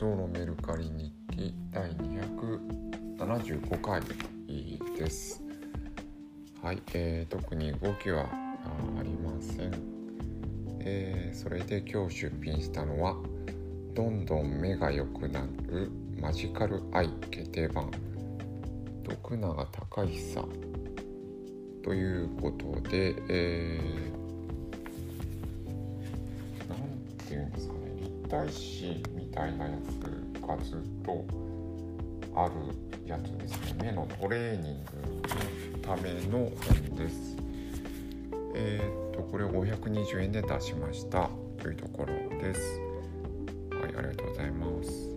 ソロメルカリ日記第275回です。はい、えー、特に動きはありません。えー、それで今日出品したのは「どんどん目が良くなるマジカルアイ決定版徳永隆久」ということで、えー、なんていうんですか大師みたいなやつがずっとあるやつですね。目のトレーニングのための本です。えー、っとこれを520円で出しましたというところです。はいありがとうございます。